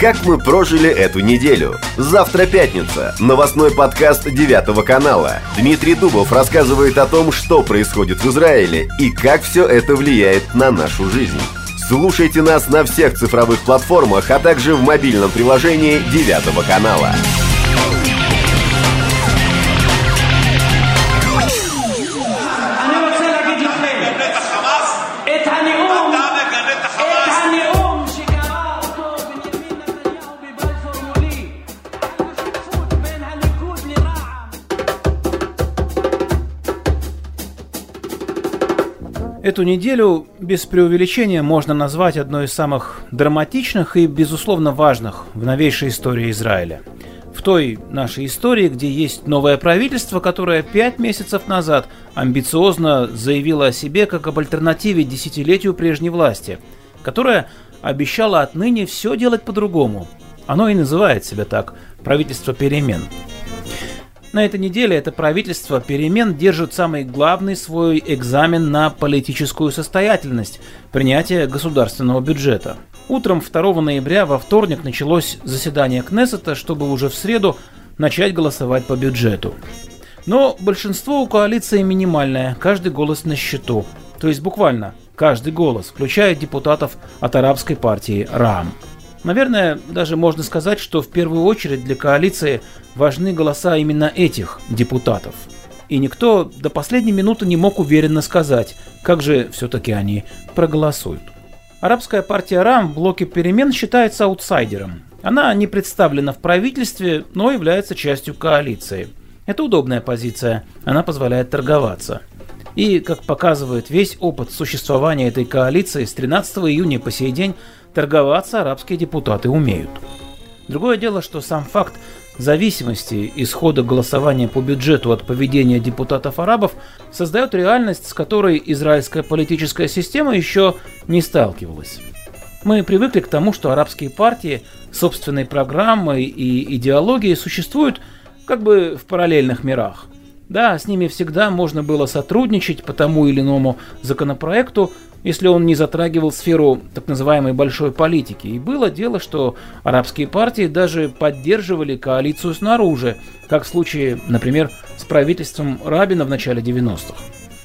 Как мы прожили эту неделю? Завтра пятница. Новостной подкаст Девятого канала. Дмитрий Дубов рассказывает о том, что происходит в Израиле и как все это влияет на нашу жизнь. Слушайте нас на всех цифровых платформах, а также в мобильном приложении Девятого канала. Эту неделю без преувеличения можно назвать одной из самых драматичных и, безусловно, важных в новейшей истории Израиля. В той нашей истории, где есть новое правительство, которое пять месяцев назад амбициозно заявило о себе как об альтернативе десятилетию прежней власти, которое обещало отныне все делать по-другому. Оно и называет себя так – правительство перемен. На этой неделе это правительство перемен держит самый главный свой экзамен на политическую состоятельность – принятие государственного бюджета. Утром 2 ноября во вторник началось заседание Кнессета, чтобы уже в среду начать голосовать по бюджету. Но большинство у коалиции минимальное, каждый голос на счету. То есть буквально каждый голос, включая депутатов от арабской партии РАМ. Наверное, даже можно сказать, что в первую очередь для коалиции важны голоса именно этих депутатов. И никто до последней минуты не мог уверенно сказать, как же все-таки они проголосуют. Арабская партия РАМ в блоке перемен считается аутсайдером. Она не представлена в правительстве, но является частью коалиции. Это удобная позиция, она позволяет торговаться. И, как показывает весь опыт существования этой коалиции, с 13 июня по сей день торговаться арабские депутаты умеют. Другое дело, что сам факт зависимости исхода голосования по бюджету от поведения депутатов-арабов создает реальность, с которой израильская политическая система еще не сталкивалась. Мы привыкли к тому, что арабские партии собственной программой и идеологией существуют как бы в параллельных мирах. Да, с ними всегда можно было сотрудничать по тому или иному законопроекту, если он не затрагивал сферу так называемой большой политики. И было дело, что арабские партии даже поддерживали коалицию снаружи, как в случае, например, с правительством Рабина в начале 90-х.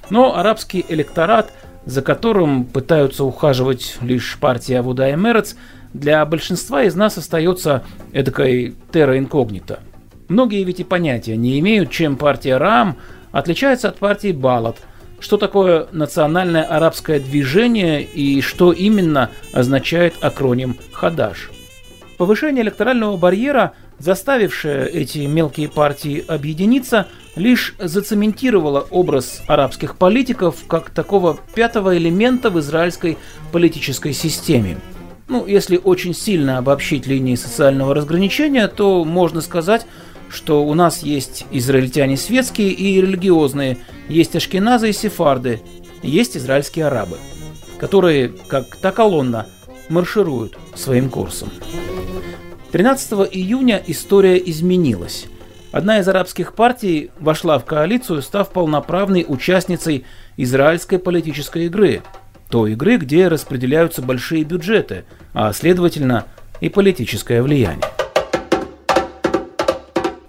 Но арабский электорат, за которым пытаются ухаживать лишь партия Авуда и Мерец, для большинства из нас остается эдакой терра инкогнито. Многие ведь и понятия не имеют, чем партия Рам отличается от партии Балат – что такое национальное арабское движение и что именно означает акроним Хадаш. Повышение электорального барьера, заставившее эти мелкие партии объединиться, лишь зацементировало образ арабских политиков как такого пятого элемента в израильской политической системе. Ну, если очень сильно обобщить линии социального разграничения, то можно сказать, что у нас есть израильтяне светские и религиозные, есть ашкеназы и сефарды, есть израильские арабы, которые, как та колонна, маршируют своим курсом. 13 июня история изменилась. Одна из арабских партий вошла в коалицию, став полноправной участницей израильской политической игры. Той игры, где распределяются большие бюджеты, а следовательно и политическое влияние.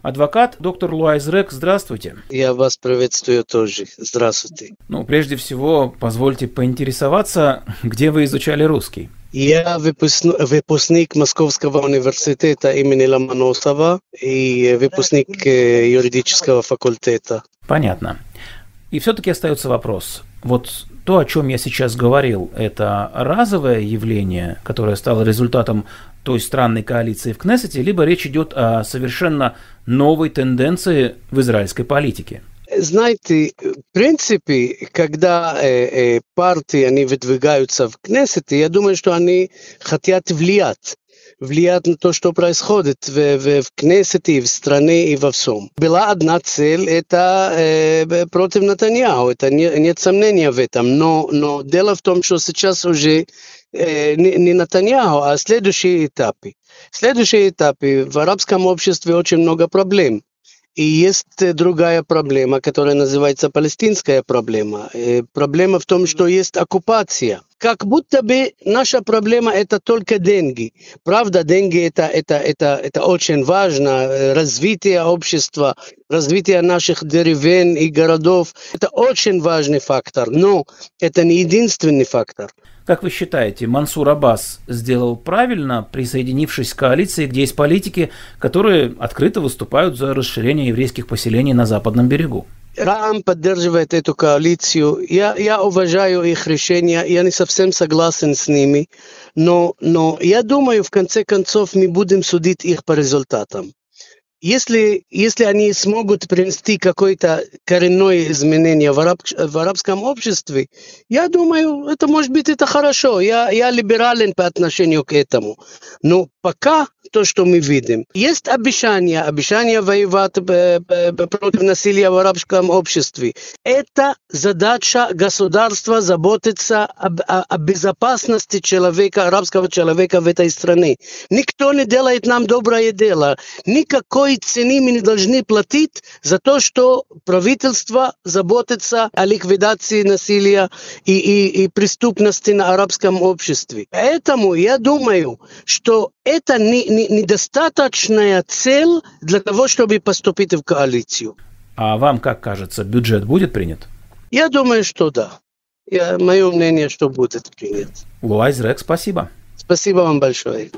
Адвокат доктор Луайз Рек, здравствуйте. Я вас приветствую тоже. Здравствуйте. Ну, прежде всего, позвольте поинтересоваться, где вы изучали русский? Я выпускник, Московского университета имени Ломоносова и выпускник э, юридического факультета. Понятно. И все-таки остается вопрос. Вот то, о чем я сейчас говорил, это разовое явление, которое стало результатом той странной коалиции в Кнессете, либо речь идет о совершенно новой тенденции в израильской политике? Знаете, в принципе, когда э, э, партии они выдвигаются в Кнессете, я думаю, что они хотят влиять влиять на то, что происходит в, в, в Кнессете, в стране и во всем. Была одна цель, это э, против Натаньяу, это не, нет сомнения в этом, но, но дело в том, что сейчас уже э, не, не Натаньяу, а следующие этапы. Следующие этапы в арабском обществе очень много проблем. И есть другая проблема, которая называется палестинская проблема. Проблема в том, что есть оккупация – как будто бы наша проблема это только деньги. Правда, деньги это, это, это, это очень важно. Развитие общества, развитие наших деревень и городов, это очень важный фактор, но это не единственный фактор. Как вы считаете, Мансур Аббас сделал правильно, присоединившись к коалиции, где есть политики, которые открыто выступают за расширение еврейских поселений на западном берегу? Рам поддерживает эту коалицию. Я, я уважаю их решения, я не совсем согласен с ними, но, но я думаю, в конце концов, мы будем судить их по результатам. Если, если они смогут принести какое-то коренное изменение в, араб, в арабском обществе, я думаю, это может быть это хорошо. Я, я либерален по отношению к этому. Но пока то, что мы видим. Есть обещания, обещания воевать против насилия в арабском обществе. Это задача государства заботиться об, о, о безопасности человека, арабского человека в этой стране. Никто не делает нам доброе дело. Никакой цены мы не должны платить за то, что правительство заботится о ликвидации насилия и, и, и преступности на арабском обществе. Поэтому я думаю, что это не, недостаточная цель для того, чтобы поступить в коалицию. А вам как кажется, бюджет будет принят? Я думаю, что да. Я, мое мнение, что будет принят. Луайз Рек, спасибо. Спасибо вам большое.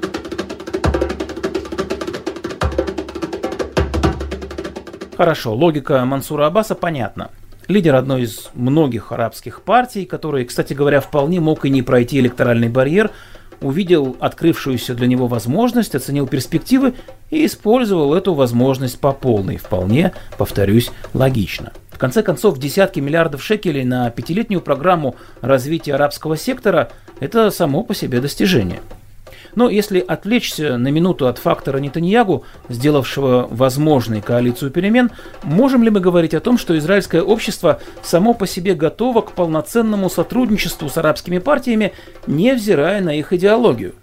Хорошо, логика Мансура Аббаса понятна. Лидер одной из многих арабских партий, который, кстати говоря, вполне мог и не пройти электоральный барьер, увидел открывшуюся для него возможность, оценил перспективы и использовал эту возможность по полной. Вполне, повторюсь, логично. В конце концов, десятки миллиардов шекелей на пятилетнюю программу развития арабского сектора – это само по себе достижение. Но если отвлечься на минуту от фактора Нетаньягу, сделавшего возможной коалицию перемен, можем ли мы говорить о том, что израильское общество само по себе готово к полноценному сотрудничеству с арабскими партиями, невзирая на их идеологию?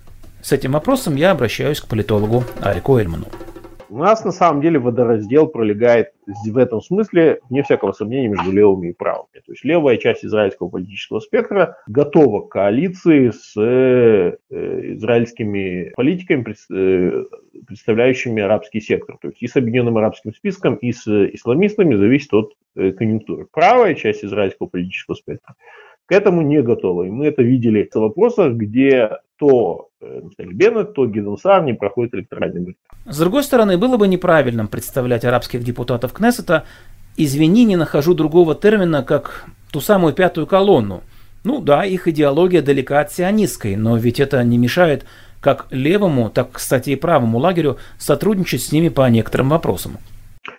С этим вопросом я обращаюсь к политологу Арику Эльману. У нас на самом деле водораздел пролегает в этом смысле, вне всякого сомнения, между левыми и правыми. То есть левая часть израильского политического спектра готова к коалиции с э, израильскими политиками, э, представляющими арабский сектор. То есть и с Объединенным арабским списком, и с исламистами зависит от э, конъюнктуры. Правая часть израильского политического спектра к этому не готова. И мы это видели в вопросах, где то Нафтали Беннет, то Гидон Сар не проходит электоральный барьер. С другой стороны, было бы неправильным представлять арабских депутатов Кнессета, извини, не нахожу другого термина, как ту самую пятую колонну. Ну да, их идеология далека от сионистской, но ведь это не мешает как левому, так, кстати, и правому лагерю сотрудничать с ними по некоторым вопросам.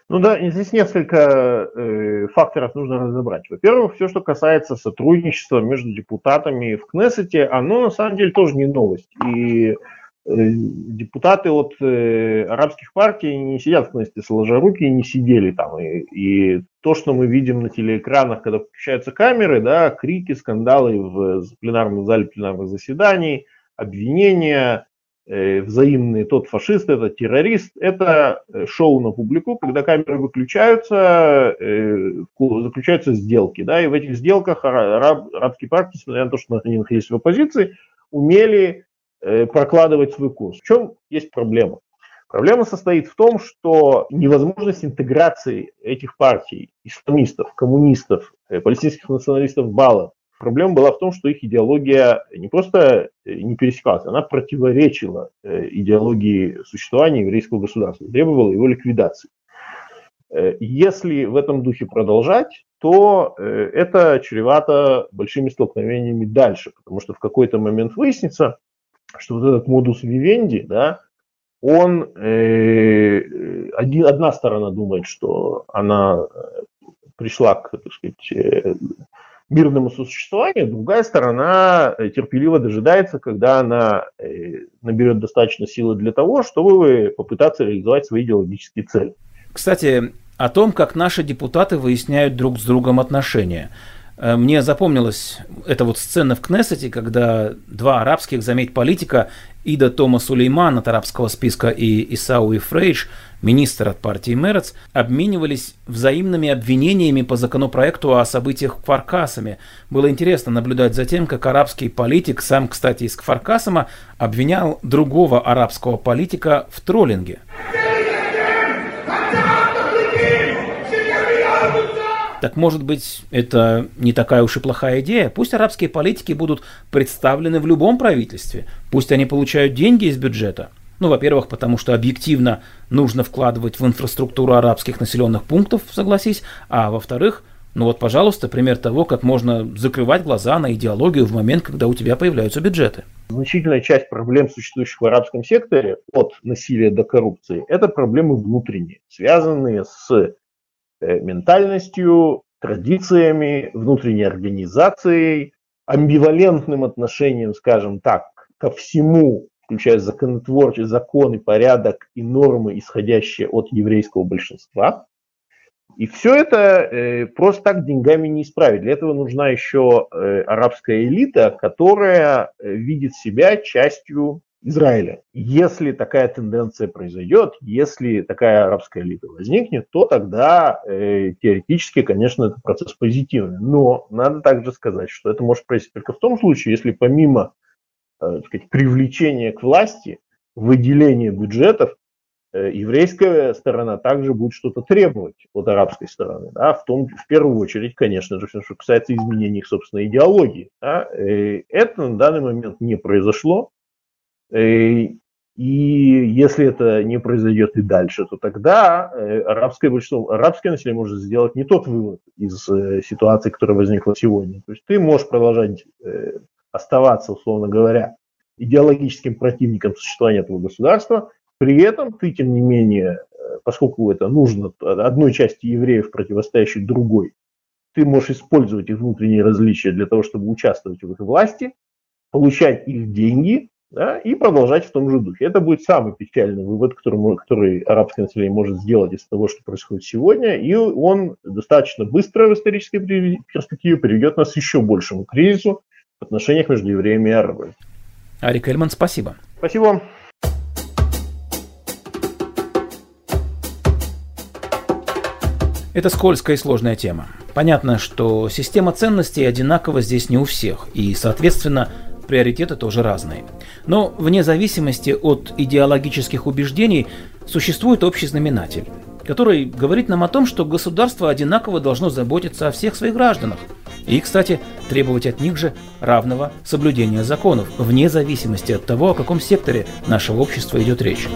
Ну да, здесь несколько э, факторов нужно разобрать. Во-первых, все, что касается сотрудничества между депутатами в Кнессете, оно на самом деле тоже не новость. И э, депутаты от э, арабских партий не сидят в Кнессете сложа руки и не сидели там. И, и то, что мы видим на телеэкранах, когда включаются камеры, да, крики, скандалы в пленарном зале пленарных заседаний, обвинения, взаимные, тот фашист, этот террорист, это э, шоу на публику, когда камеры выключаются, э, заключаются сделки, да, и в этих сделках араб, арабские партии, несмотря на то, что они находились в оппозиции, умели прокладывать свой курс. В чем есть проблема? Проблема состоит в том, что невозможность интеграции этих партий, исламистов, коммунистов, палестинских националистов Бала Проблема была в том, что их идеология не просто э, не пересекалась, она противоречила э, идеологии существования еврейского государства, требовала его ликвидации. Э, если в этом духе продолжать, то это чревато большими столкновениями дальше, потому что в какой-то момент выяснится, что вот этот модус вивенди, да, он, э, один, одна сторона думает, что она пришла к, так сказать, мирному сосуществованию, другая сторона э, терпеливо дожидается, когда она э, наберет достаточно силы для того, чтобы попытаться реализовать свои идеологические цели. Кстати, о том, как наши депутаты выясняют друг с другом отношения. Э, мне запомнилась эта вот сцена в Кнессете, когда два арабских, заметь, политика, Ида Тома Сулейман от арабского списка и Исау и Фрейдж, министр от партии Мерец, обменивались взаимными обвинениями по законопроекту о событиях в Кфаркасаме. Было интересно наблюдать за тем, как арабский политик, сам, кстати, из Кфаркасама, обвинял другого арабского политика в троллинге. Так может быть, это не такая уж и плохая идея? Пусть арабские политики будут представлены в любом правительстве. Пусть они получают деньги из бюджета. Ну, во-первых, потому что объективно нужно вкладывать в инфраструктуру арабских населенных пунктов, согласись. А во-вторых, ну вот, пожалуйста, пример того, как можно закрывать глаза на идеологию в момент, когда у тебя появляются бюджеты. Значительная часть проблем, существующих в арабском секторе, от насилия до коррупции, это проблемы внутренние, связанные с ментальностью, традициями, внутренней организацией, амбивалентным отношением, скажем так, ко всему, включая законотворческий закон и порядок и нормы, исходящие от еврейского большинства. И все это э, просто так деньгами не исправить. Для этого нужна еще э, арабская элита, которая э, видит себя частью Израиля. Если такая тенденция произойдет, если такая арабская элита возникнет, то тогда э, теоретически, конечно, это процесс позитивный. Но надо также сказать, что это может произойти только в том случае, если помимо э, сказать, привлечения к власти, выделения бюджетов, э, еврейская сторона также будет что-то требовать от арабской стороны. Да, в, том, в первую очередь, конечно же, что касается изменений их собственной идеологии. Да, э, это на данный момент не произошло. Э, и если это не произойдет и дальше, то тогда э, арабское большинство, арабское население может сделать не тот вывод из э, ситуации, которая возникла сегодня. То есть ты можешь продолжать оставаться, условно говоря, идеологическим противником существования этого государства, при этом ты, тем не менее, поскольку это нужно одной части евреев, противостоящей другой, ты можешь использовать их внутренние различия для того, чтобы участвовать в их власти, получать их деньги, да, и продолжать в том же духе. Это будет самый печальный вывод, который, который арабское население может сделать из того, что происходит сегодня, и он достаточно быстро в исторической перспективе приведет нас к еще большему кризису в отношениях между евреями и арабами. Арик Эльман, спасибо. Спасибо вам. Это скользкая и сложная тема. Понятно, что система ценностей одинакова здесь не у всех, и, соответственно, приоритеты тоже разные. Но вне зависимости от идеологических убеждений существует общий знаменатель, который говорит нам о том, что государство одинаково должно заботиться о всех своих гражданах. И, кстати, требовать от них же равного соблюдения законов, вне зависимости от того, о каком секторе нашего общества идет речь.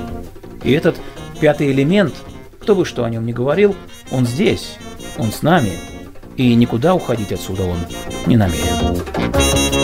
И этот пятый элемент, кто бы что о нем ни говорил, он здесь, он с нами, и никуда уходить отсюда он не намерен.